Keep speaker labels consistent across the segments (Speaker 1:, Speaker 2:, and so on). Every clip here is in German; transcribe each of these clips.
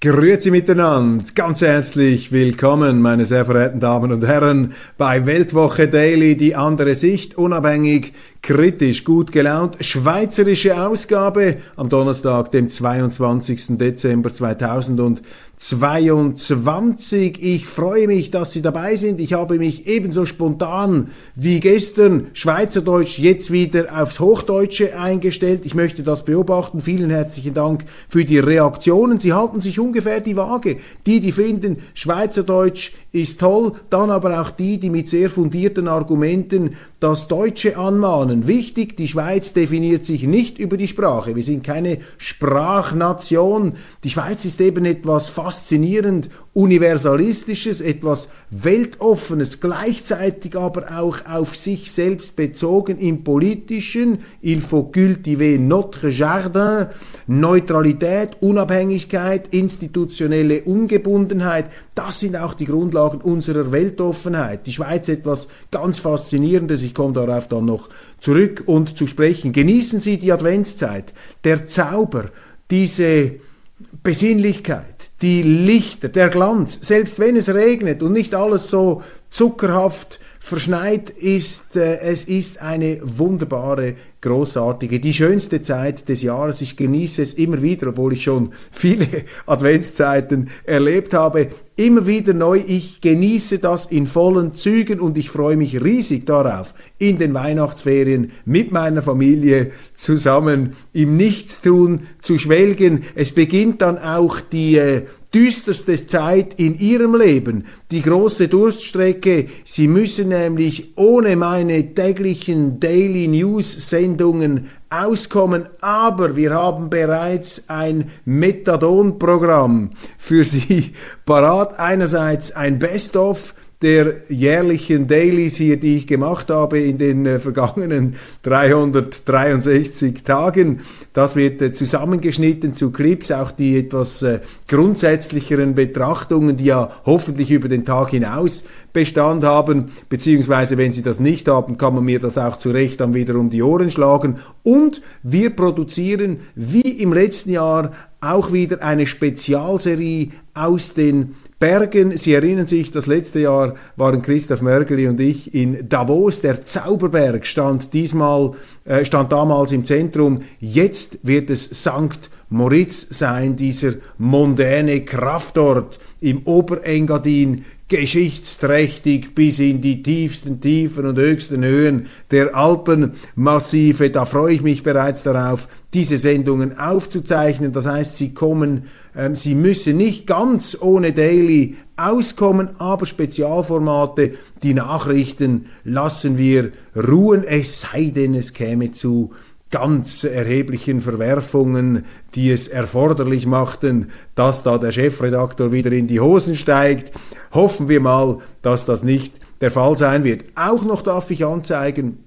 Speaker 1: Grüezi miteinander, ganz herzlich willkommen, meine sehr verehrten Damen und Herren, bei Weltwoche Daily, die andere Sicht, unabhängig, kritisch, gut gelaunt, schweizerische Ausgabe am Donnerstag, dem 22. Dezember 2022. Ich freue mich, dass Sie dabei sind. Ich habe mich ebenso spontan wie gestern Schweizerdeutsch jetzt wieder aufs Hochdeutsche eingestellt. Ich möchte das beobachten. Vielen herzlichen Dank für die Reaktionen. Sie halten sich ungefähr die Waage. Die, die finden, Schweizerdeutsch ist toll, dann aber auch die, die mit sehr fundierten Argumenten das Deutsche anmahnen. Wichtig, die Schweiz definiert sich nicht über die Sprache. Wir sind keine Sprachnation. Die Schweiz ist eben etwas faszinierend Universalistisches, etwas Weltoffenes, gleichzeitig aber auch auf sich selbst bezogen im Politischen. Il faut cultiver notre jardin. Neutralität, Unabhängigkeit, institutionelle Ungebundenheit, das sind auch die Grundlagen unserer Weltoffenheit. Die Schweiz etwas ganz Faszinierendes, ich komme darauf dann noch zurück und zu sprechen. Genießen Sie die Adventszeit, der Zauber, diese Besinnlichkeit, die Lichter, der Glanz, selbst wenn es regnet und nicht alles so zuckerhaft verschneit ist, äh, es ist eine wunderbare großartige, die schönste Zeit des Jahres. Ich genieße es immer wieder, obwohl ich schon viele Adventszeiten erlebt habe. Immer wieder neu. Ich genieße das in vollen Zügen und ich freue mich riesig darauf, in den Weihnachtsferien mit meiner Familie zusammen im Nichtstun zu schwelgen. Es beginnt dann auch die äh, düsterste Zeit in ihrem Leben, die große Durststrecke. Sie müssen nämlich ohne meine täglichen Daily News Sendungen auskommen, aber wir haben bereits ein Methadon-Programm für Sie parat. Einerseits ein Best-of der jährlichen Dailies hier, die ich gemacht habe in den äh, vergangenen 363 Tagen. Das wird äh, zusammengeschnitten zu Clips, auch die etwas äh, grundsätzlicheren Betrachtungen, die ja hoffentlich über den Tag hinaus Bestand haben, beziehungsweise wenn sie das nicht haben, kann man mir das auch zu Recht dann wieder um die Ohren schlagen. Und wir produzieren wie im letzten Jahr auch wieder eine Spezialserie aus den Bergen. Sie erinnern sich, das letzte Jahr waren Christoph Mörgeli und ich in Davos. Der Zauberberg stand diesmal, äh, stand damals im Zentrum. Jetzt wird es St. Moritz sein, dieser mondäne Kraftort im Oberengadin, geschichtsträchtig bis in die tiefsten Tiefen und höchsten Höhen der Alpenmassive. Da freue ich mich bereits darauf, diese Sendungen aufzuzeichnen. Das heißt, sie kommen, ähm, sie müssen nicht ganz ohne Daily auskommen, aber Spezialformate, die Nachrichten lassen wir ruhen, es sei denn, es käme zu ganz erheblichen Verwerfungen, die es erforderlich machten, dass da der Chefredaktor wieder in die Hosen steigt. Hoffen wir mal, dass das nicht der Fall sein wird. Auch noch darf ich anzeigen,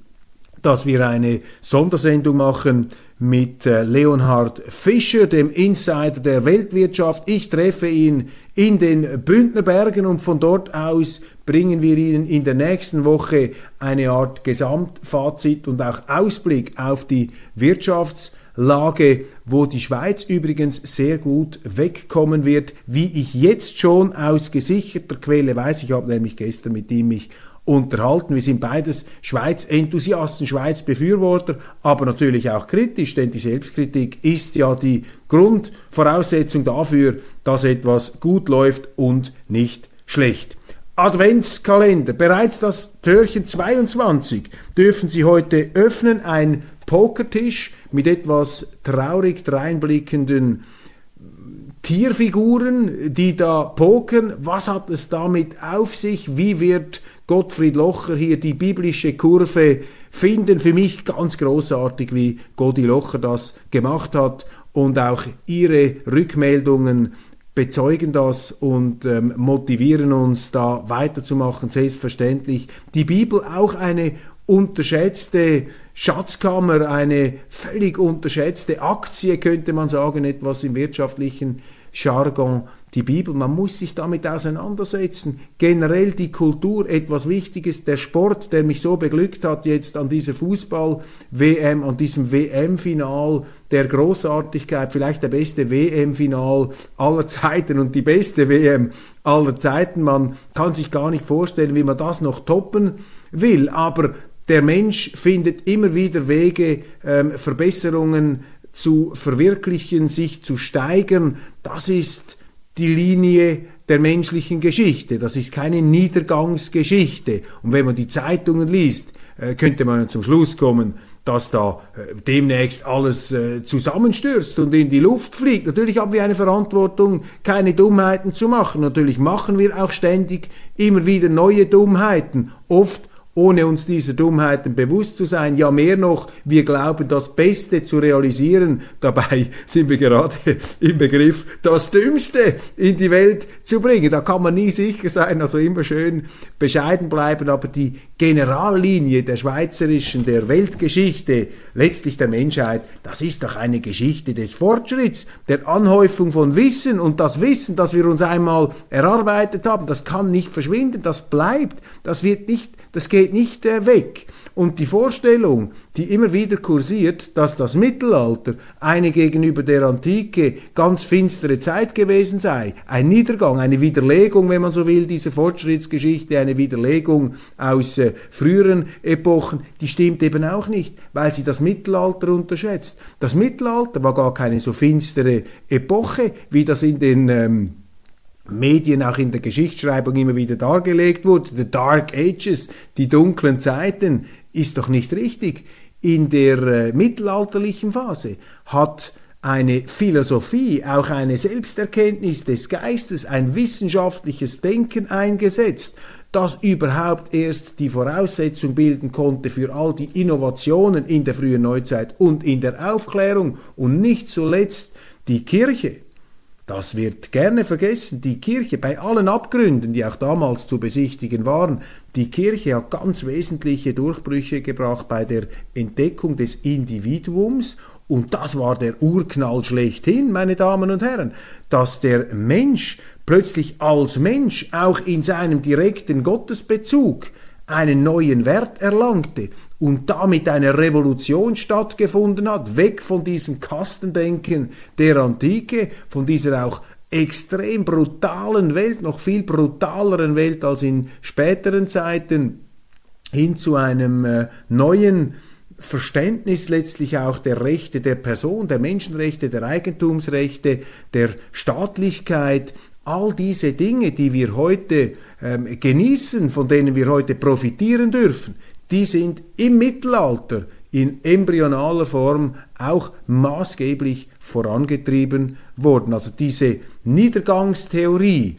Speaker 1: dass wir eine Sondersendung machen mit äh, Leonhard Fischer, dem Insider der Weltwirtschaft. Ich treffe ihn in den Bündnerbergen und von dort aus bringen wir Ihnen in der nächsten Woche eine Art Gesamtfazit und auch Ausblick auf die Wirtschaftslage, wo die Schweiz übrigens sehr gut wegkommen wird, wie ich jetzt schon aus gesicherter Quelle weiß. Ich habe nämlich gestern mit ihm mich unterhalten. Wir sind beides Schweiz-Enthusiasten, Schweiz-Befürworter, aber natürlich auch kritisch, denn die Selbstkritik ist ja die Grundvoraussetzung dafür, dass etwas gut läuft und nicht schlecht. Adventskalender, bereits das Türchen 22 dürfen Sie heute öffnen, ein Pokertisch mit etwas traurig dreinblickenden Tierfiguren, die da pokern. Was hat es damit auf sich? Wie wird Gottfried Locher hier die biblische Kurve finden. Für mich ganz großartig, wie Godi Locher das gemacht hat und auch ihre Rückmeldungen bezeugen das und ähm, motivieren uns da weiterzumachen, selbstverständlich. Die Bibel auch eine unterschätzte Schatzkammer, eine völlig unterschätzte Aktie, könnte man sagen, etwas im wirtschaftlichen Jargon die Bibel, man muss sich damit auseinandersetzen. Generell die Kultur, etwas Wichtiges, der Sport, der mich so beglückt hat jetzt an dieser Fußball-WM, an diesem WM-Final der Großartigkeit, vielleicht der beste WM-Final aller Zeiten und die beste WM aller Zeiten. Man kann sich gar nicht vorstellen, wie man das noch toppen will, aber der Mensch findet immer wieder Wege, ähm, Verbesserungen zu verwirklichen, sich zu steigern. Das ist die Linie der menschlichen Geschichte. Das ist keine Niedergangsgeschichte. Und wenn man die Zeitungen liest, äh, könnte man zum Schluss kommen, dass da äh, demnächst alles äh, zusammenstürzt und in die Luft fliegt. Natürlich haben wir eine Verantwortung, keine Dummheiten zu machen. Natürlich machen wir auch ständig immer wieder neue Dummheiten. Oft ohne uns dieser Dummheiten bewusst zu sein. Ja, mehr noch, wir glauben, das Beste zu realisieren. Dabei sind wir gerade im Begriff, das Dümmste in die Welt zu bringen. Da kann man nie sicher sein, also immer schön bescheiden bleiben. Aber die Generallinie der schweizerischen, der Weltgeschichte, letztlich der Menschheit, das ist doch eine Geschichte des Fortschritts, der Anhäufung von Wissen. Und das Wissen, das wir uns einmal erarbeitet haben, das kann nicht verschwinden, das bleibt, das wird nicht, das geht nicht äh, weg. Und die Vorstellung, die immer wieder kursiert, dass das Mittelalter eine gegenüber der Antike ganz finstere Zeit gewesen sei, ein Niedergang, eine Widerlegung, wenn man so will, dieser Fortschrittsgeschichte, eine Widerlegung aus äh, früheren Epochen, die stimmt eben auch nicht, weil sie das Mittelalter unterschätzt. Das Mittelalter war gar keine so finstere Epoche, wie das in den ähm, Medien auch in der Geschichtsschreibung immer wieder dargelegt wurde, the Dark Ages, die dunklen Zeiten, ist doch nicht richtig. In der äh, mittelalterlichen Phase hat eine Philosophie, auch eine Selbsterkenntnis des Geistes, ein wissenschaftliches Denken eingesetzt, das überhaupt erst die Voraussetzung bilden konnte für all die Innovationen in der frühen Neuzeit und in der Aufklärung und nicht zuletzt die Kirche das wird gerne vergessen. Die Kirche, bei allen Abgründen, die auch damals zu besichtigen waren, die Kirche hat ganz wesentliche Durchbrüche gebracht bei der Entdeckung des Individuums und das war der Urknall schlechthin, meine Damen und Herren, dass der Mensch plötzlich als Mensch auch in seinem direkten Gottesbezug einen neuen Wert erlangte und damit eine Revolution stattgefunden hat, weg von diesem Kastendenken der Antike, von dieser auch extrem brutalen Welt, noch viel brutaleren Welt als in späteren Zeiten, hin zu einem äh, neuen Verständnis letztlich auch der Rechte der Person, der Menschenrechte, der Eigentumsrechte, der Staatlichkeit, all diese Dinge, die wir heute ähm, genießen, von denen wir heute profitieren dürfen, die sind im Mittelalter in embryonaler Form auch maßgeblich vorangetrieben worden. Also diese Niedergangstheorie,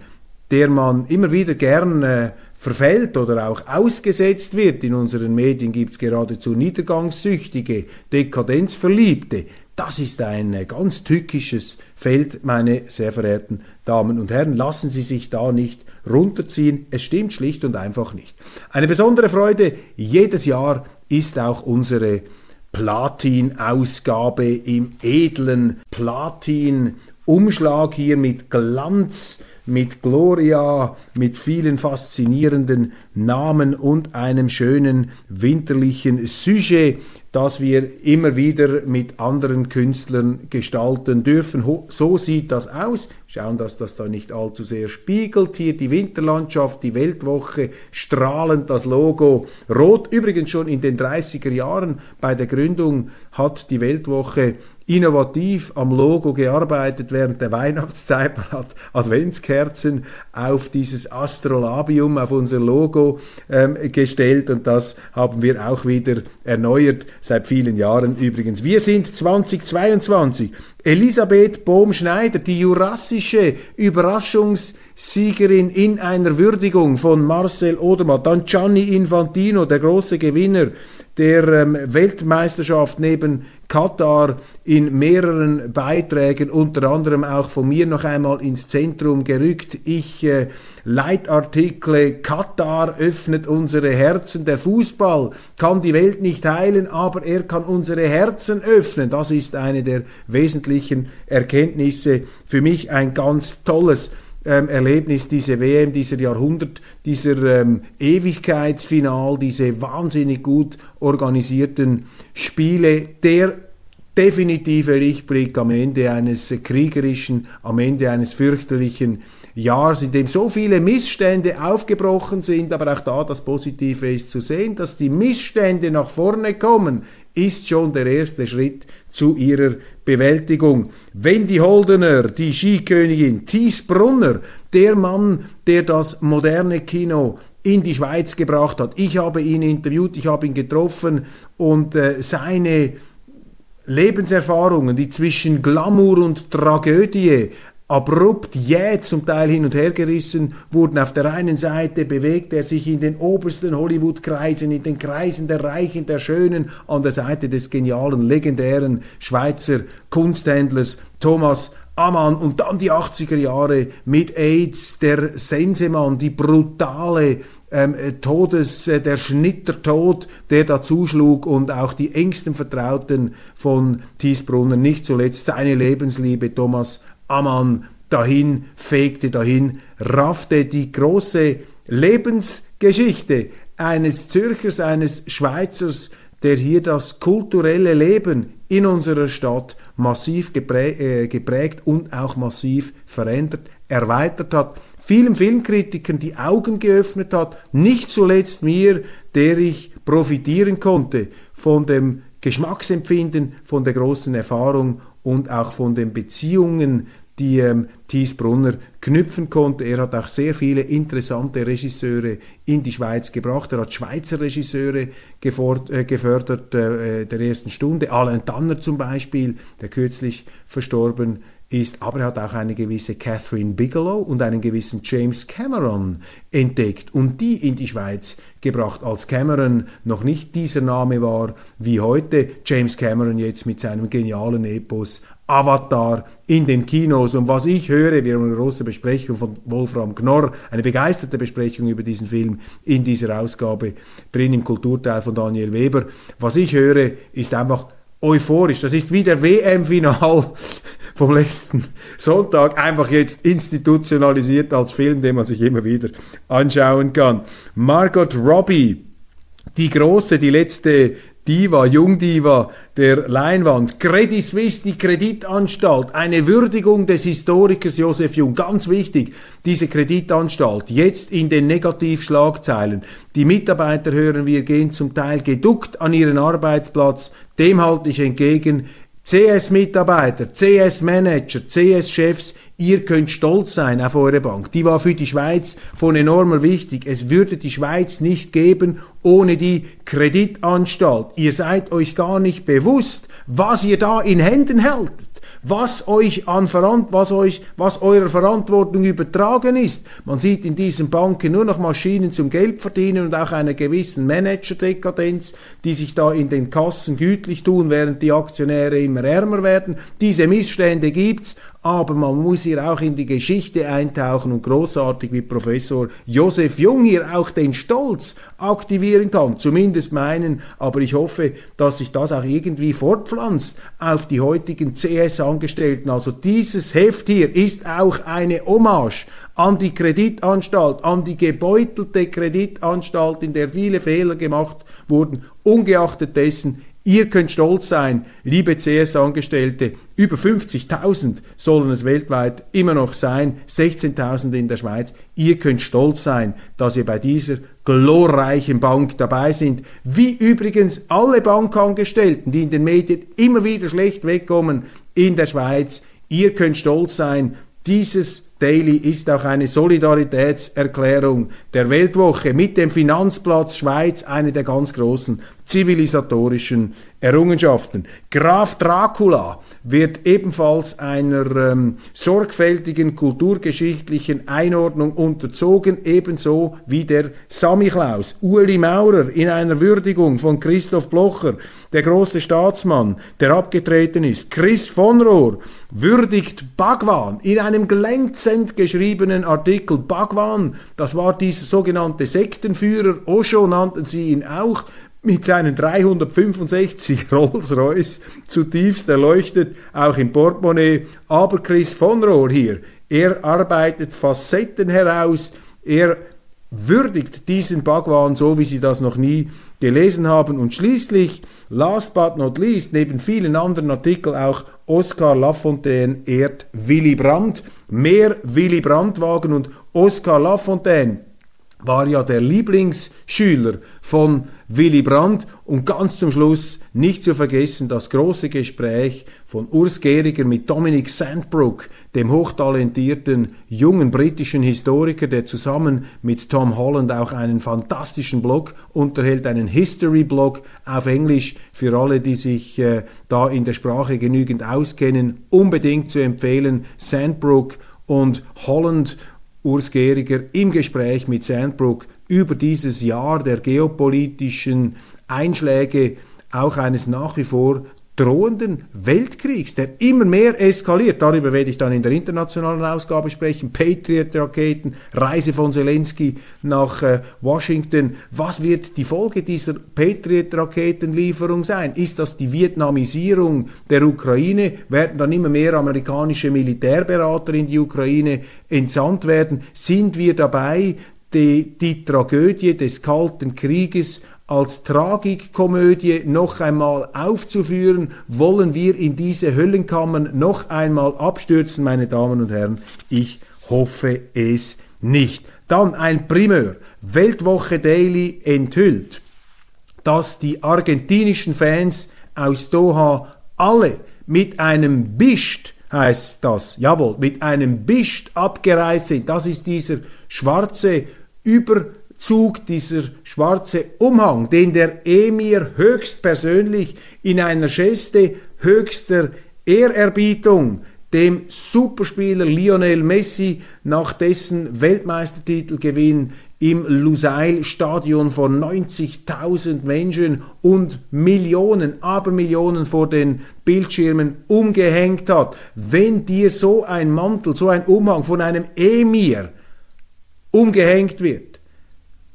Speaker 1: der man immer wieder gern äh, verfällt oder auch ausgesetzt wird. In unseren Medien gibt es geradezu Niedergangssüchtige, Dekadenzverliebte. Das ist ein äh, ganz tückisches Feld, meine sehr verehrten Damen und Herren. Lassen Sie sich da nicht runterziehen. Es stimmt schlicht und einfach nicht. Eine besondere Freude jedes Jahr ist auch unsere Platin-Ausgabe im edlen Platin-Umschlag hier mit Glanz mit Gloria, mit vielen faszinierenden Namen und einem schönen winterlichen Sujet das wir immer wieder mit anderen Künstlern gestalten dürfen. So sieht das aus. Schauen, dass das da nicht allzu sehr spiegelt. Hier die Winterlandschaft, die Weltwoche, strahlend das Logo rot. Übrigens schon in den 30er Jahren bei der Gründung hat die Weltwoche innovativ am Logo gearbeitet während der Weihnachtszeit. Man hat Adventskerzen auf dieses Astrolabium, auf unser Logo ähm, gestellt und das haben wir auch wieder erneuert seit vielen Jahren übrigens. Wir sind 2022. Elisabeth Bohm-Schneider, die jurassische Überraschungs- Siegerin in einer Würdigung von Marcel Odermatt. Dann Gianni Infantino, der große Gewinner der ähm, Weltmeisterschaft neben Katar in mehreren Beiträgen, unter anderem auch von mir noch einmal ins Zentrum gerückt. Ich äh, Leitartikel, Katar öffnet unsere Herzen. Der Fußball kann die Welt nicht heilen, aber er kann unsere Herzen öffnen. Das ist eine der wesentlichen Erkenntnisse. Für mich ein ganz tolles ähm, Erlebnis, diese WM, dieser Jahrhundert, dieser ähm, Ewigkeitsfinal, diese wahnsinnig gut organisierten Spiele, der definitive Lichtblick am Ende eines kriegerischen, am Ende eines fürchterlichen Jahres, in dem so viele Missstände aufgebrochen sind, aber auch da das Positive ist zu sehen, dass die Missstände nach vorne kommen, ist schon der erste Schritt zu ihrer Bewältigung. Wendy Holdener, die Skikönigin, Thies Brunner, der Mann, der das moderne Kino in die Schweiz gebracht hat. Ich habe ihn interviewt, ich habe ihn getroffen und äh, seine Lebenserfahrungen, die zwischen Glamour und Tragödie abrupt jäh zum Teil hin und her gerissen wurden. Auf der einen Seite bewegt er sich in den obersten Hollywood-Kreisen, in den Kreisen der Reichen, der Schönen, an der Seite des genialen, legendären Schweizer Kunsthändlers Thomas Amann und dann die 80er Jahre mit AIDS, der Sensemann, die brutale ähm, Todes, äh, der Schnittertod, der da zuschlug und auch die engsten Vertrauten von Thiesbrunner, nicht zuletzt seine Lebensliebe Thomas Ammann dahin fegte, dahin raffte. Die große Lebensgeschichte eines Zürchers, eines Schweizers, der hier das kulturelle Leben in unserer Stadt massiv geprägt, äh, geprägt und auch massiv verändert, erweitert hat, vielen Filmkritikern die Augen geöffnet hat, nicht zuletzt mir, der ich profitieren konnte von dem Geschmacksempfinden, von der großen Erfahrung und auch von den Beziehungen die ähm, Thies Brunner knüpfen konnte. Er hat auch sehr viele interessante Regisseure in die Schweiz gebracht. Er hat Schweizer Regisseure gefordert, äh, gefördert äh, der ersten Stunde. Alan Tanner zum Beispiel, der kürzlich verstorben ist, aber er hat auch eine gewisse Catherine Bigelow und einen gewissen James Cameron entdeckt und die in die Schweiz gebracht, als Cameron noch nicht dieser Name war wie heute. James Cameron jetzt mit seinem genialen Epos Avatar in den Kinos. Und was ich höre, wir haben eine große Besprechung von Wolfram Knorr, eine begeisterte Besprechung über diesen Film in dieser Ausgabe drin im Kulturteil von Daniel Weber. Was ich höre, ist einfach euphorisch. Das ist wie der WM-Final vom letzten Sonntag, einfach jetzt institutionalisiert als Film, den man sich immer wieder anschauen kann. Margot Robbie, die große, die letzte Diva, Jungdiva der Leinwand. Credit Suisse, die Kreditanstalt, eine Würdigung des Historikers Josef Jung. Ganz wichtig, diese Kreditanstalt, jetzt in den Negativschlagzeilen. Die Mitarbeiter hören wir gehen zum Teil geduckt an ihren Arbeitsplatz. Dem halte ich entgegen. CS-Mitarbeiter, CS-Manager, CS-Chefs, ihr könnt stolz sein auf eure Bank. Die war für die Schweiz von enormer wichtig. Es würde die Schweiz nicht geben ohne die Kreditanstalt. Ihr seid euch gar nicht bewusst, was ihr da in Händen haltet was euch an Verant was euch, was eurer Verantwortung übertragen ist. Man sieht in diesen Banken nur noch Maschinen zum Geld verdienen und auch einer gewissen Manager-Dekadenz, die sich da in den Kassen gütlich tun, während die Aktionäre immer ärmer werden. Diese Missstände gibt's, aber man muss hier auch in die Geschichte eintauchen und großartig wie Professor Josef Jung hier auch den Stolz aktivieren kann, zumindest meinen, aber ich hoffe, dass sich das auch irgendwie fortpflanzt auf die heutigen CS-Angestellten. Also dieses Heft hier ist auch eine Hommage an die Kreditanstalt, an die gebeutelte Kreditanstalt, in der viele Fehler gemacht wurden. Ungeachtet dessen Ihr könnt stolz sein, liebe CS-Angestellte, über 50.000 sollen es weltweit immer noch sein, 16.000 in der Schweiz. Ihr könnt stolz sein, dass ihr bei dieser glorreichen Bank dabei sind, wie übrigens alle Bankangestellten, die in den Medien immer wieder schlecht wegkommen in der Schweiz. Ihr könnt stolz sein, dieses Daily ist auch eine Solidaritätserklärung der Weltwoche mit dem Finanzplatz Schweiz, eine der ganz großen. zivilisatorischen Errungenschaften. Graf Dracula wird ebenfalls einer ähm, sorgfältigen kulturgeschichtlichen Einordnung unterzogen, ebenso wie der Samichlaus. Uli Maurer in einer Würdigung von Christoph Blocher, der große Staatsmann, der abgetreten ist. Chris von Rohr würdigt Bhagwan in einem glänzend geschriebenen Artikel. Bhagwan, das war dieser sogenannte Sektenführer, Osho nannten sie ihn auch, mit seinen 365 Rolls-Royce zutiefst erleuchtet, auch im Portemonnaie. Aber Chris von Rohr hier, er arbeitet Facetten heraus, er würdigt diesen Bhagwan so, wie Sie das noch nie gelesen haben. Und schließlich, last but not least, neben vielen anderen Artikeln auch Oskar Lafontaine ehrt Willy Brandt. Mehr Willy Brandt-Wagen und Oskar Lafontaine war ja der Lieblingsschüler von Willy Brandt und ganz zum Schluss nicht zu vergessen das große Gespräch von Urs Gehriger mit Dominic Sandbrook, dem hochtalentierten jungen britischen Historiker, der zusammen mit Tom Holland auch einen fantastischen Blog unterhält, einen History-Blog auf Englisch für alle, die sich äh, da in der Sprache genügend auskennen, unbedingt zu empfehlen. Sandbrook und Holland Urs Gehriger im Gespräch mit Sandbrook über dieses Jahr der geopolitischen Einschläge auch eines nach wie vor drohenden Weltkriegs, der immer mehr eskaliert. Darüber werde ich dann in der internationalen Ausgabe sprechen. Patriot-Raketen, Reise von Zelensky nach äh, Washington. Was wird die Folge dieser Patriot-Raketenlieferung sein? Ist das die Vietnamisierung der Ukraine? Werden dann immer mehr amerikanische Militärberater in die Ukraine entsandt werden? Sind wir dabei, die, die Tragödie des Kalten Krieges als Tragikkomödie noch einmal aufzuführen, wollen wir in diese Höllenkammern noch einmal abstürzen, meine Damen und Herren? Ich hoffe es nicht. Dann ein Primeur. Weltwoche Daily enthüllt, dass die argentinischen Fans aus Doha alle mit einem Bischt heißt das, jawohl, mit einem Bischt abgereist sind. Das ist dieser schwarze über Zug, dieser schwarze Umhang, den der Emir höchstpersönlich in einer Geste höchster Ehrerbietung dem Superspieler Lionel Messi nach dessen Weltmeistertitelgewinn im Lusail-Stadion von 90.000 Menschen und Millionen, Abermillionen vor den Bildschirmen umgehängt hat. Wenn dir so ein Mantel, so ein Umhang von einem Emir umgehängt wird,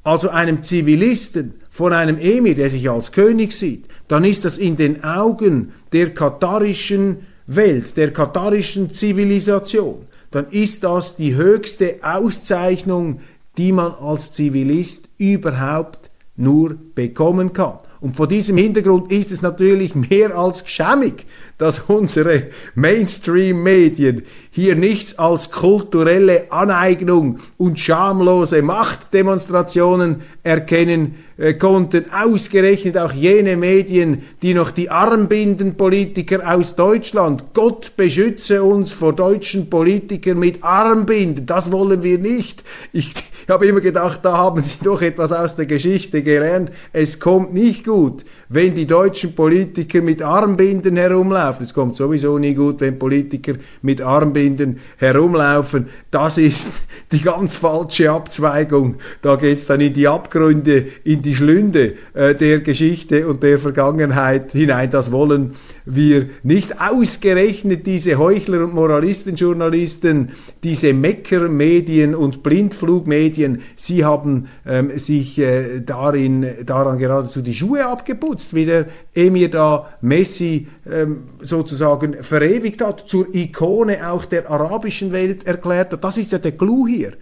Speaker 1: also einem Zivilisten von einem Emir, der sich als König sieht, dann ist das in den Augen der katarischen Welt, der katarischen Zivilisation, dann ist das die höchste Auszeichnung, die man als Zivilist überhaupt nur bekommen kann. Und vor diesem Hintergrund ist es natürlich mehr als geschämig, dass unsere Mainstream-Medien hier nichts als kulturelle Aneignung und schamlose Machtdemonstrationen erkennen konnten. Ausgerechnet auch jene Medien, die noch die Armbindenpolitiker aus Deutschland, Gott beschütze uns vor deutschen Politikern mit Armbinden, das wollen wir nicht. Ich, ich habe immer gedacht, da haben sie doch etwas aus der Geschichte gelernt. Es kommt nicht gut, wenn die deutschen Politiker mit Armbinden herumlaufen. Es kommt sowieso nie gut, wenn Politiker mit Armbinden herumlaufen. Das ist die ganz falsche Abzweigung. Da geht's dann in die Abgründe, in die Schlünde äh, der Geschichte und der Vergangenheit hinein. Das wollen wir nicht ausgerechnet diese Heuchler und Moralistenjournalisten, diese Meckermedien und Blindflugmedien, sie haben ähm, sich äh, darin, daran geradezu die Schuhe abgeputzt, wie der Emir da Messi ähm, sozusagen verewigt hat, zur Ikone auch der arabischen Welt erklärt hat. Das ist ja der Clou hier,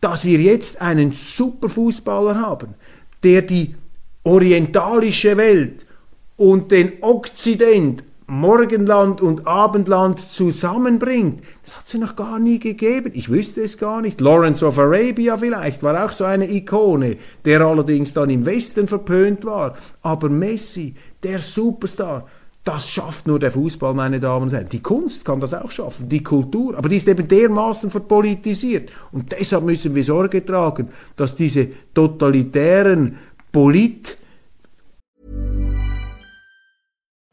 Speaker 1: dass wir jetzt einen Superfußballer haben, der die orientalische Welt und den Okzident, Morgenland und Abendland zusammenbringt. Das hat sie noch gar nie gegeben. Ich wüsste es gar nicht. Lawrence of Arabia vielleicht war auch so eine Ikone, der allerdings dann im Westen verpönt war. Aber Messi, der Superstar, das schafft nur der Fußball, meine Damen und Herren. Die Kunst kann das auch schaffen, die Kultur, aber die ist eben dermaßen verpolitisiert. Und deshalb müssen wir Sorge tragen, dass diese totalitären Polit-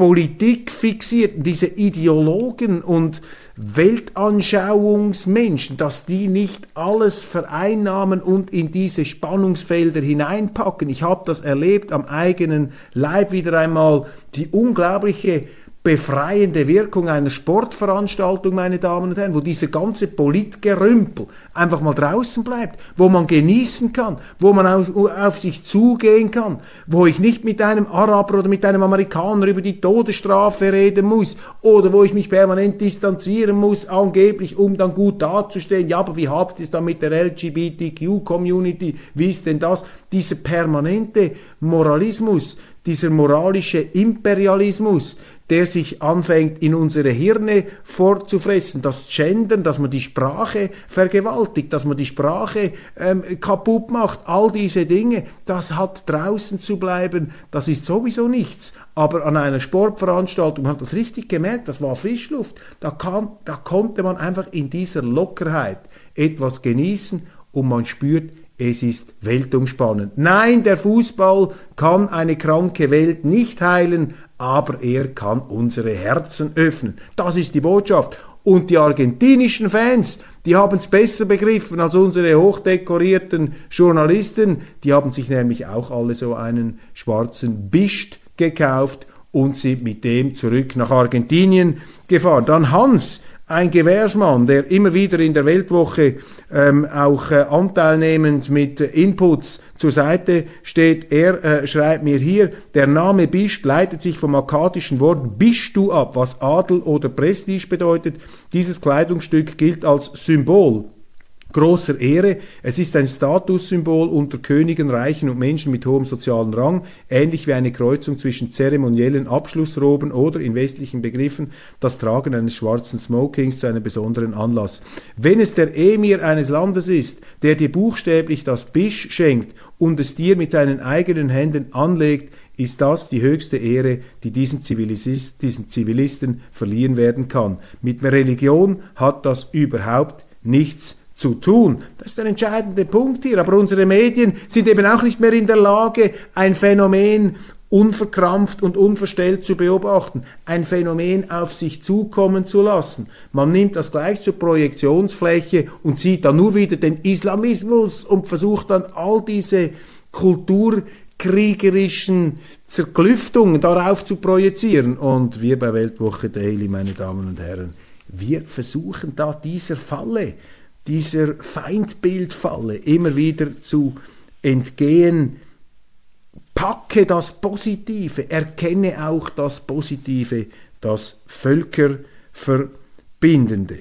Speaker 1: Politik fixierten, diese Ideologen und Weltanschauungsmenschen, dass die nicht alles vereinnahmen und in diese Spannungsfelder hineinpacken. Ich habe das erlebt am eigenen Leib wieder einmal, die unglaubliche befreiende Wirkung einer Sportveranstaltung, meine Damen und Herren, wo dieser ganze Politgerümpel einfach mal draußen bleibt, wo man genießen kann, wo man auf, auf, sich zugehen kann, wo ich nicht mit einem Araber oder mit einem Amerikaner über die Todesstrafe reden muss oder wo ich mich permanent distanzieren muss, angeblich, um dann gut dazustehen. Ja, aber wie habt ihr es dann mit der LGBTQ-Community? Wie ist denn das? Dieser permanente Moralismus, dieser moralische Imperialismus, der sich anfängt in unsere Hirne vorzufressen, das Gendern, dass man die Sprache vergewaltigt, dass man die Sprache ähm, kaputt macht, all diese Dinge, das hat draußen zu bleiben, das ist sowieso nichts. Aber an einer Sportveranstaltung, man hat das richtig gemerkt, das war Frischluft, da, kann, da konnte man einfach in dieser Lockerheit etwas genießen und man spürt, es ist weltumspannend. Nein, der Fußball kann eine kranke Welt nicht heilen, aber er kann unsere Herzen öffnen. Das ist die Botschaft. Und die argentinischen Fans, die haben es besser begriffen als unsere hochdekorierten Journalisten. Die haben sich nämlich auch alle so einen schwarzen Bischt gekauft und sind mit dem zurück nach Argentinien gefahren. Dann Hans, ein Gewährsmann, der immer wieder in der Weltwoche ähm, auch äh, anteilnehmend mit Inputs zur Seite steht. Er äh, schreibt mir hier, der Name Bischt leitet sich vom akkadischen Wort Bishtu ab, was Adel oder Prestige bedeutet. Dieses Kleidungsstück gilt als Symbol großer Ehre. Es ist ein Statussymbol unter Königen, Reichen und Menschen mit hohem sozialen Rang, ähnlich wie eine Kreuzung zwischen zeremoniellen Abschlussroben oder in westlichen Begriffen das Tragen eines schwarzen Smokings zu einem besonderen Anlass. Wenn es der Emir eines Landes ist, der dir buchstäblich das Bisch schenkt und es dir mit seinen eigenen Händen anlegt, ist das die höchste Ehre, die diesem, Zivilist, diesem Zivilisten verliehen werden kann. Mit Religion hat das überhaupt nichts zu tun. Das ist der entscheidende Punkt hier. Aber unsere Medien sind eben auch nicht mehr in der Lage, ein Phänomen unverkrampft und unverstellt zu beobachten, ein Phänomen auf sich zukommen zu lassen. Man nimmt das gleich zur Projektionsfläche und sieht dann nur wieder den Islamismus und versucht dann all diese kulturkriegerischen Zerklüftungen darauf zu projizieren. Und wir bei Weltwoche Daily, meine Damen und Herren, wir versuchen da dieser Falle dieser Feindbildfalle immer wieder zu entgehen. Packe das Positive, erkenne auch das Positive, das Völkerverbindende.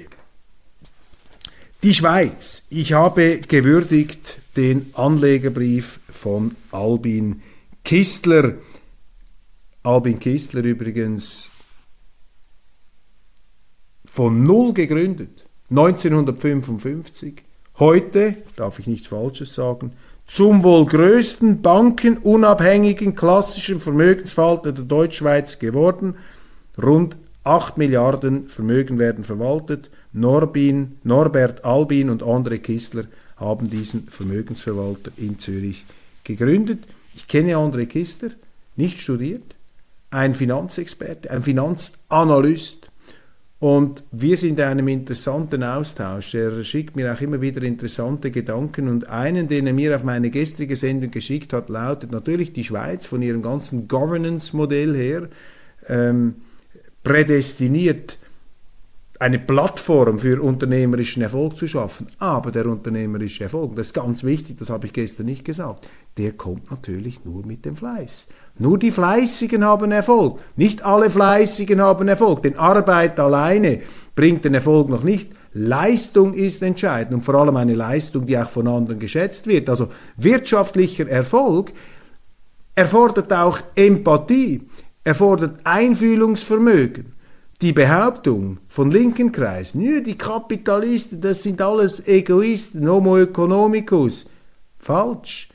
Speaker 1: Die Schweiz. Ich habe gewürdigt den Anlegerbrief von Albin Kistler. Albin Kistler übrigens von null gegründet. 1955, heute, darf ich nichts Falsches sagen, zum wohl größten bankenunabhängigen klassischen Vermögensverwalter der Deutschschweiz geworden. Rund 8 Milliarden Vermögen werden verwaltet. Norbin, Norbert Albin und André Kistler haben diesen Vermögensverwalter in Zürich gegründet. Ich kenne André Kistler, nicht studiert, ein Finanzexperte, ein Finanzanalyst, und wir sind in einem interessanten Austausch. Er schickt mir auch immer wieder interessante Gedanken und einen, den er mir auf meine gestrige Sendung geschickt hat, lautet natürlich die Schweiz von ihrem ganzen Governance-Modell her ähm, prädestiniert eine Plattform für unternehmerischen Erfolg zu schaffen. Aber der unternehmerische Erfolg, das ist ganz wichtig, das habe ich gestern nicht gesagt, der kommt natürlich nur mit dem Fleiß. Nur die Fleißigen haben Erfolg. Nicht alle Fleißigen haben Erfolg, denn Arbeit alleine bringt den Erfolg noch nicht. Leistung ist entscheidend und vor allem eine Leistung, die auch von anderen geschätzt wird. Also wirtschaftlicher Erfolg erfordert auch Empathie, erfordert Einfühlungsvermögen. Die Behauptung von linken Kreisen, ja, die Kapitalisten, das sind alles Egoisten, Homo economicus, falsch.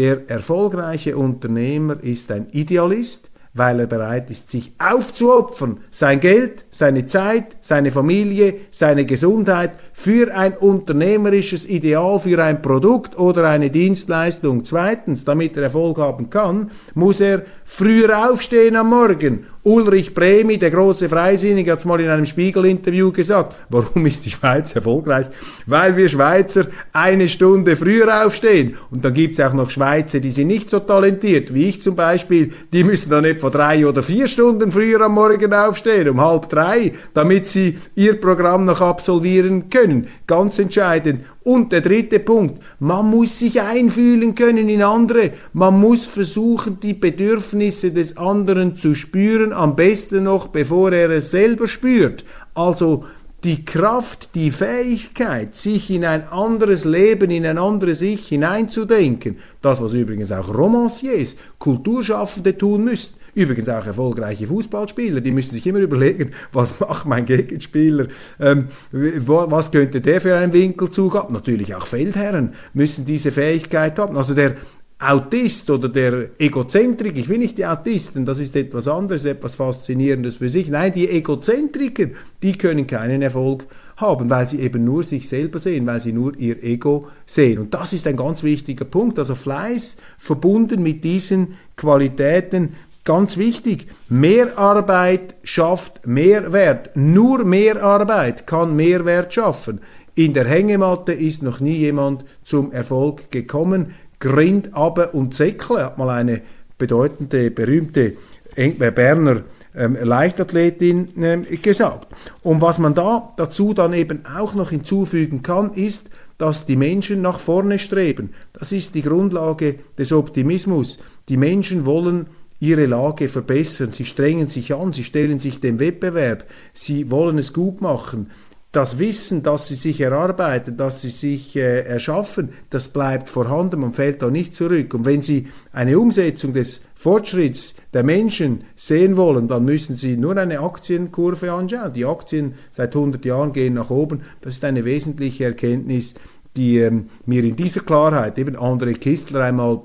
Speaker 1: Der erfolgreiche Unternehmer ist ein Idealist, weil er bereit ist, sich aufzuopfern, sein Geld, seine Zeit, seine Familie, seine Gesundheit für ein unternehmerisches Ideal, für ein Produkt oder eine Dienstleistung. Zweitens, damit er Erfolg haben kann, muss er früher aufstehen am Morgen Ulrich Bremi, der große Freisinnige, hat es mal in einem Spiegel-Interview gesagt. Warum ist die Schweiz erfolgreich? Weil wir Schweizer eine Stunde früher aufstehen. Und dann gibt es auch noch Schweizer, die sind nicht so talentiert, wie ich zum Beispiel. Die müssen dann etwa drei oder vier Stunden früher am Morgen aufstehen, um halb drei, damit sie ihr Programm noch absolvieren können. Ganz entscheidend. Und der dritte Punkt, man muss sich einfühlen können in andere, man muss versuchen, die Bedürfnisse des anderen zu spüren, am besten noch, bevor er es selber spürt. Also die Kraft, die Fähigkeit, sich in ein anderes Leben, in ein anderes Ich hineinzudenken, das, was übrigens auch Romanciers, Kulturschaffende tun müssen, Übrigens auch erfolgreiche Fußballspieler, die müssen sich immer überlegen, was macht mein Gegenspieler, ähm, was könnte der für einen Winkelzug haben. Natürlich auch Feldherren müssen diese Fähigkeit haben. Also der Autist oder der Egozentrik, ich will nicht die Autisten, das ist etwas anderes, etwas Faszinierendes für sich. Nein, die Egozentriker, die können keinen Erfolg haben, weil sie eben nur sich selber sehen, weil sie nur ihr Ego sehen. Und das ist ein ganz wichtiger Punkt. Also Fleiß verbunden mit diesen Qualitäten Ganz wichtig, Mehrarbeit schafft Mehrwert. Nur Mehrarbeit kann Mehrwert schaffen. In der Hängematte ist noch nie jemand zum Erfolg gekommen. Grind, Aber und Säckle hat mal eine bedeutende, berühmte Berner ähm, Leichtathletin ähm, gesagt. Und was man da dazu dann eben auch noch hinzufügen kann, ist, dass die Menschen nach vorne streben. Das ist die Grundlage des Optimismus. Die Menschen wollen ihre Lage verbessern. Sie strengen sich an, sie stellen sich dem Wettbewerb, sie wollen es gut machen. Das Wissen, das sie sich erarbeiten, das sie sich äh, erschaffen, das bleibt vorhanden, man fällt da nicht zurück. Und wenn Sie eine Umsetzung des Fortschritts der Menschen sehen wollen, dann müssen Sie nur eine Aktienkurve anschauen. Die Aktien seit 100 Jahren gehen nach oben. Das ist eine wesentliche Erkenntnis, die ähm, mir in dieser Klarheit eben André Kistler einmal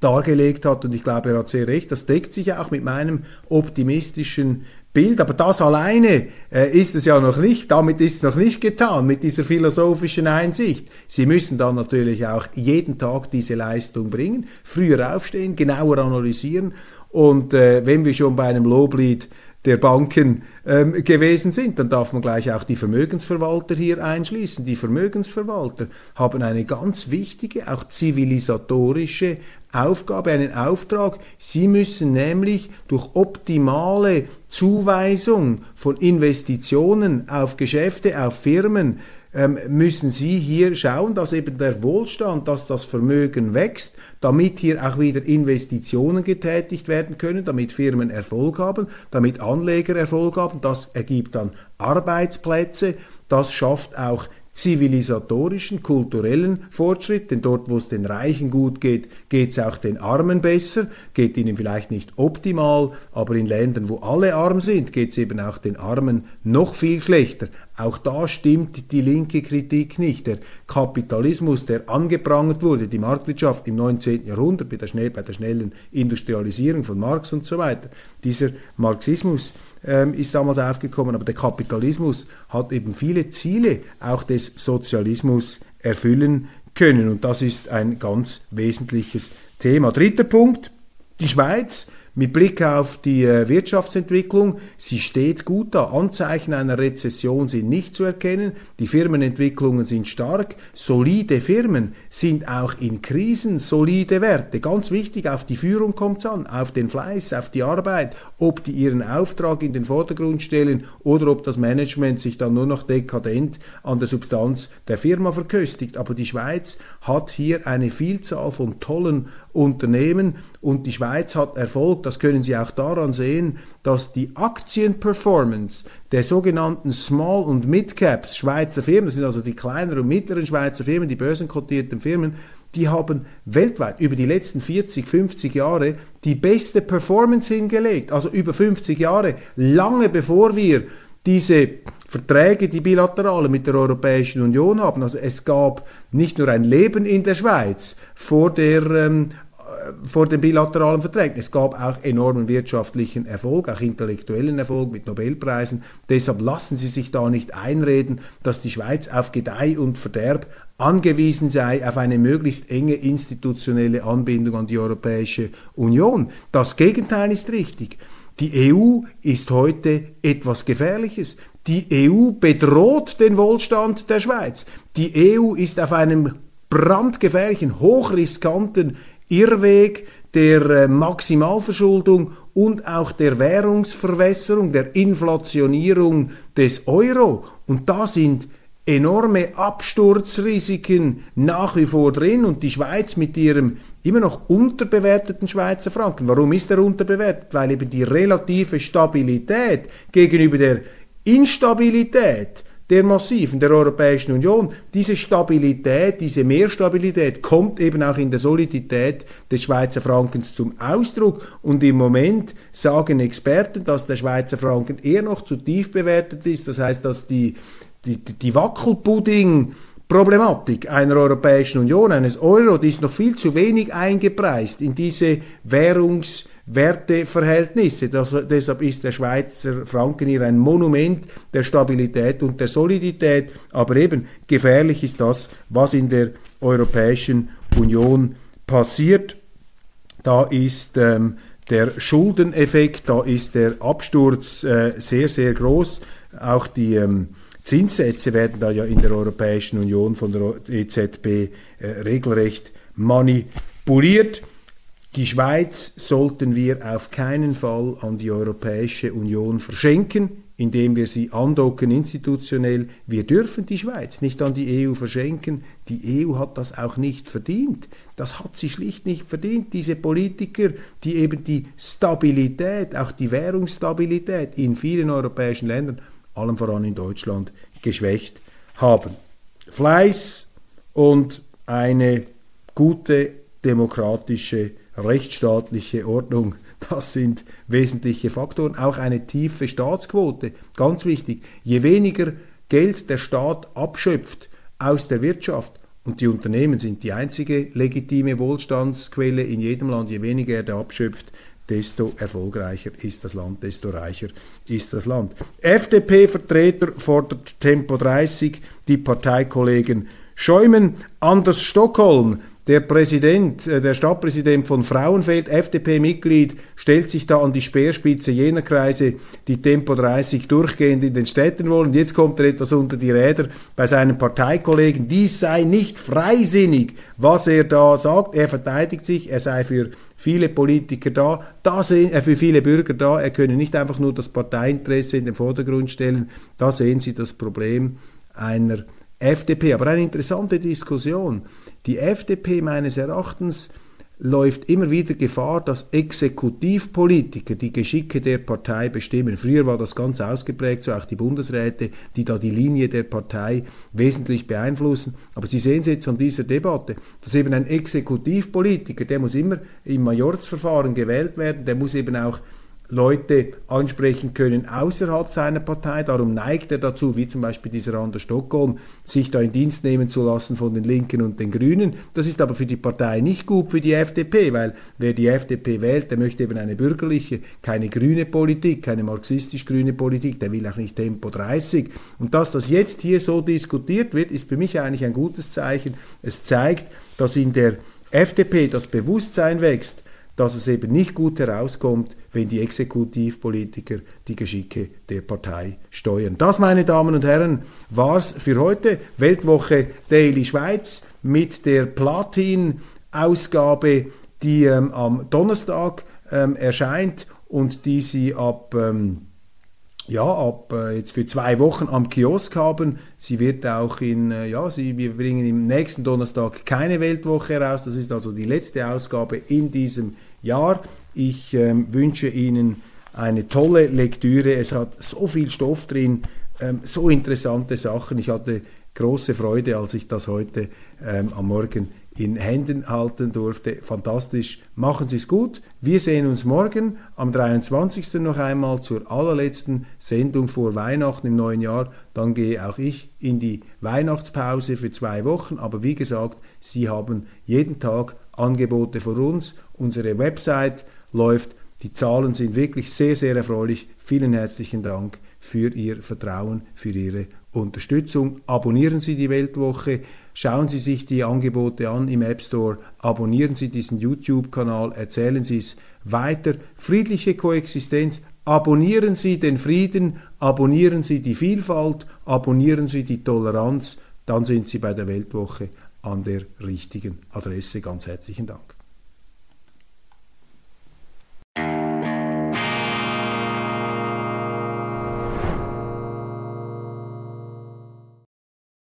Speaker 1: dargelegt hat. Und ich glaube, er hat sehr recht, das deckt sich auch mit meinem optimistischen Bild, aber das alleine äh, ist es ja noch nicht, damit ist es noch nicht getan, mit dieser philosophischen Einsicht. Sie müssen dann natürlich auch jeden Tag diese Leistung bringen, früher aufstehen, genauer analysieren. Und äh, wenn wir schon bei einem Loblied der Banken ähm, gewesen sind. Dann darf man gleich auch die Vermögensverwalter hier einschließen. Die Vermögensverwalter haben eine ganz wichtige, auch zivilisatorische Aufgabe, einen Auftrag. Sie müssen nämlich durch optimale Zuweisung von Investitionen auf Geschäfte, auf Firmen, müssen Sie hier schauen, dass eben der Wohlstand, dass das Vermögen wächst, damit hier auch wieder Investitionen getätigt werden können, damit Firmen Erfolg haben, damit Anleger Erfolg haben. Das ergibt dann Arbeitsplätze, das schafft auch zivilisatorischen, kulturellen Fortschritt, denn dort, wo es den Reichen gut geht, geht es auch den Armen besser, geht ihnen vielleicht nicht optimal, aber in Ländern, wo alle arm sind, geht es eben auch den Armen noch viel schlechter. Auch da stimmt die linke Kritik nicht. Der Kapitalismus, der angeprangert wurde, die Marktwirtschaft im 19. Jahrhundert bei der, schnell, bei der schnellen Industrialisierung von Marx und so weiter, dieser Marxismus, ähm, ist damals aufgekommen, aber der Kapitalismus hat eben viele Ziele auch des Sozialismus erfüllen können. Und das ist ein ganz wesentliches Thema. Dritter Punkt, die Schweiz mit Blick auf die äh, Wirtschaftsentwicklung, sie steht gut da. Anzeichen einer Rezession sind nicht zu erkennen. Die Firmenentwicklungen sind stark. Solide Firmen sind auch in Krisen solide Werte. Ganz wichtig, auf die Führung kommt es an, auf den Fleiß, auf die Arbeit, ob die ihren Auftrag in den Vordergrund stellen oder ob das Management sich dann nur noch dekadent an der Substanz der Firma verköstigt. Aber die Schweiz hat hier eine Vielzahl von tollen Unternehmen und die Schweiz hat Erfolg. Das können Sie auch daran sehen, dass die Aktienperformance der sogenannten Small- und Mid-Caps Schweizer Firmen, das sind also die kleineren und mittleren Schweizer Firmen, die börsenkotierten Firmen, die haben weltweit über die letzten 40, 50 Jahre die beste Performance hingelegt. Also über 50 Jahre, lange bevor wir diese Verträge, die bilaterale mit der Europäischen Union haben. Also es gab nicht nur ein Leben in der Schweiz vor der ähm, vor den bilateralen Verträgen. Es gab auch enormen wirtschaftlichen Erfolg, auch intellektuellen Erfolg mit Nobelpreisen. Deshalb lassen Sie sich da nicht einreden, dass die Schweiz auf Gedeih und Verderb angewiesen sei auf eine möglichst enge institutionelle Anbindung an die Europäische Union. Das Gegenteil ist richtig. Die EU ist heute etwas Gefährliches. Die EU bedroht den Wohlstand der Schweiz. Die EU ist auf einem brandgefährlichen, hochriskanten Irrweg der äh, Maximalverschuldung und auch der Währungsverwässerung, der Inflationierung des Euro. Und da sind enorme Absturzrisiken nach wie vor drin und die Schweiz mit ihrem immer noch unterbewerteten Schweizer Franken. Warum ist er unterbewertet? Weil eben die relative Stabilität gegenüber der Instabilität der massiven der Europäischen Union. Diese Stabilität, diese Mehrstabilität kommt eben auch in der Solidität des Schweizer Frankens zum Ausdruck. Und im Moment sagen Experten, dass der Schweizer Franken eher noch zu tief bewertet ist. Das heißt, dass die, die, die Wackelpudding Problematik einer Europäischen Union, eines Euro, die ist noch viel zu wenig eingepreist in diese Währungs- Werteverhältnisse. Das, deshalb ist der Schweizer Franken hier ein Monument der Stabilität und der Solidität. Aber eben gefährlich ist das, was in der Europäischen Union passiert. Da ist ähm, der Schuldeneffekt, da ist der Absturz äh, sehr, sehr groß. Auch die ähm, Zinssätze werden da ja in der Europäischen Union von der EZB äh, regelrecht manipuliert. Die Schweiz sollten wir auf keinen Fall an die Europäische Union verschenken, indem wir sie andocken institutionell. Wir dürfen die Schweiz nicht an die EU verschenken. Die EU hat das auch nicht verdient. Das hat sie schlicht nicht verdient. Diese Politiker, die eben die Stabilität, auch die Währungsstabilität in vielen europäischen Ländern, allem voran in Deutschland, geschwächt haben. Fleiß und eine gute demokratische rechtsstaatliche Ordnung, das sind wesentliche Faktoren. Auch eine tiefe Staatsquote, ganz wichtig. Je weniger Geld der Staat abschöpft aus der Wirtschaft, und die Unternehmen sind die einzige legitime Wohlstandsquelle in jedem Land, je weniger er da abschöpft, desto erfolgreicher ist das Land, desto reicher ist das Land. FDP-Vertreter fordert Tempo 30, die Parteikollegen schäumen. Anders Stockholm, der Präsident, äh, der Stadtpräsident von Frauenfeld, FDP-Mitglied, stellt sich da an die Speerspitze jener Kreise, die Tempo 30 durchgehend in den Städten wollen. Jetzt kommt er etwas unter die Räder bei seinen Parteikollegen. Dies sei nicht freisinnig, was er da sagt. Er verteidigt sich, er sei für viele Politiker da, da sehen, äh, für viele Bürger da. Er könne nicht einfach nur das Parteiinteresse in den Vordergrund stellen. Da sehen Sie das Problem einer FDP. Aber eine interessante Diskussion. Die FDP meines Erachtens läuft immer wieder Gefahr, dass Exekutivpolitiker die Geschicke der Partei bestimmen. Früher war das ganz ausgeprägt, so auch die Bundesräte, die da die Linie der Partei wesentlich beeinflussen. Aber Sie sehen es jetzt an dieser Debatte, dass eben ein Exekutivpolitiker, der muss immer im Majorzverfahren gewählt werden, der muss eben auch Leute ansprechen können außerhalb seiner Partei. Darum neigt er dazu, wie zum Beispiel dieser Anders Stockholm, sich da in Dienst nehmen zu lassen von den Linken und den Grünen. Das ist aber für die Partei nicht gut, für die FDP, weil wer die FDP wählt, der möchte eben eine bürgerliche, keine grüne Politik, keine marxistisch-grüne Politik, der will auch nicht Tempo 30. Und dass das jetzt hier so diskutiert wird, ist für mich eigentlich ein gutes Zeichen. Es zeigt, dass in der FDP das Bewusstsein wächst, dass es eben nicht gut herauskommt, wenn die Exekutivpolitiker die Geschicke der Partei steuern. Das, meine Damen und Herren, war's für heute. Weltwoche Daily Schweiz mit der Platin-Ausgabe, die ähm, am Donnerstag ähm, erscheint und die Sie ab ähm, ja, ab äh, jetzt für zwei Wochen am Kiosk haben. Sie wird auch in, äh, ja, sie, wir bringen im nächsten Donnerstag keine Weltwoche heraus. Das ist also die letzte Ausgabe in diesem Jahr. Ich ähm, wünsche Ihnen eine tolle Lektüre. Es hat so viel Stoff drin, ähm, so interessante Sachen. Ich hatte große Freude, als ich das heute ähm, am Morgen in Händen halten durfte. Fantastisch. Machen Sie es gut. Wir sehen uns morgen am 23. noch einmal zur allerletzten Sendung vor Weihnachten im neuen Jahr. Dann gehe auch ich in die Weihnachtspause für zwei Wochen. Aber wie gesagt, Sie haben jeden Tag Angebote von uns. Unsere Website läuft. Die Zahlen sind wirklich sehr, sehr erfreulich. Vielen herzlichen Dank für Ihr Vertrauen, für Ihre Unterstützung. Abonnieren Sie die Weltwoche. Schauen Sie sich die Angebote an im App Store, abonnieren Sie diesen YouTube-Kanal, erzählen Sie es weiter. Friedliche Koexistenz, abonnieren Sie den Frieden, abonnieren Sie die Vielfalt, abonnieren Sie die Toleranz, dann sind Sie bei der Weltwoche an der richtigen Adresse. Ganz herzlichen Dank.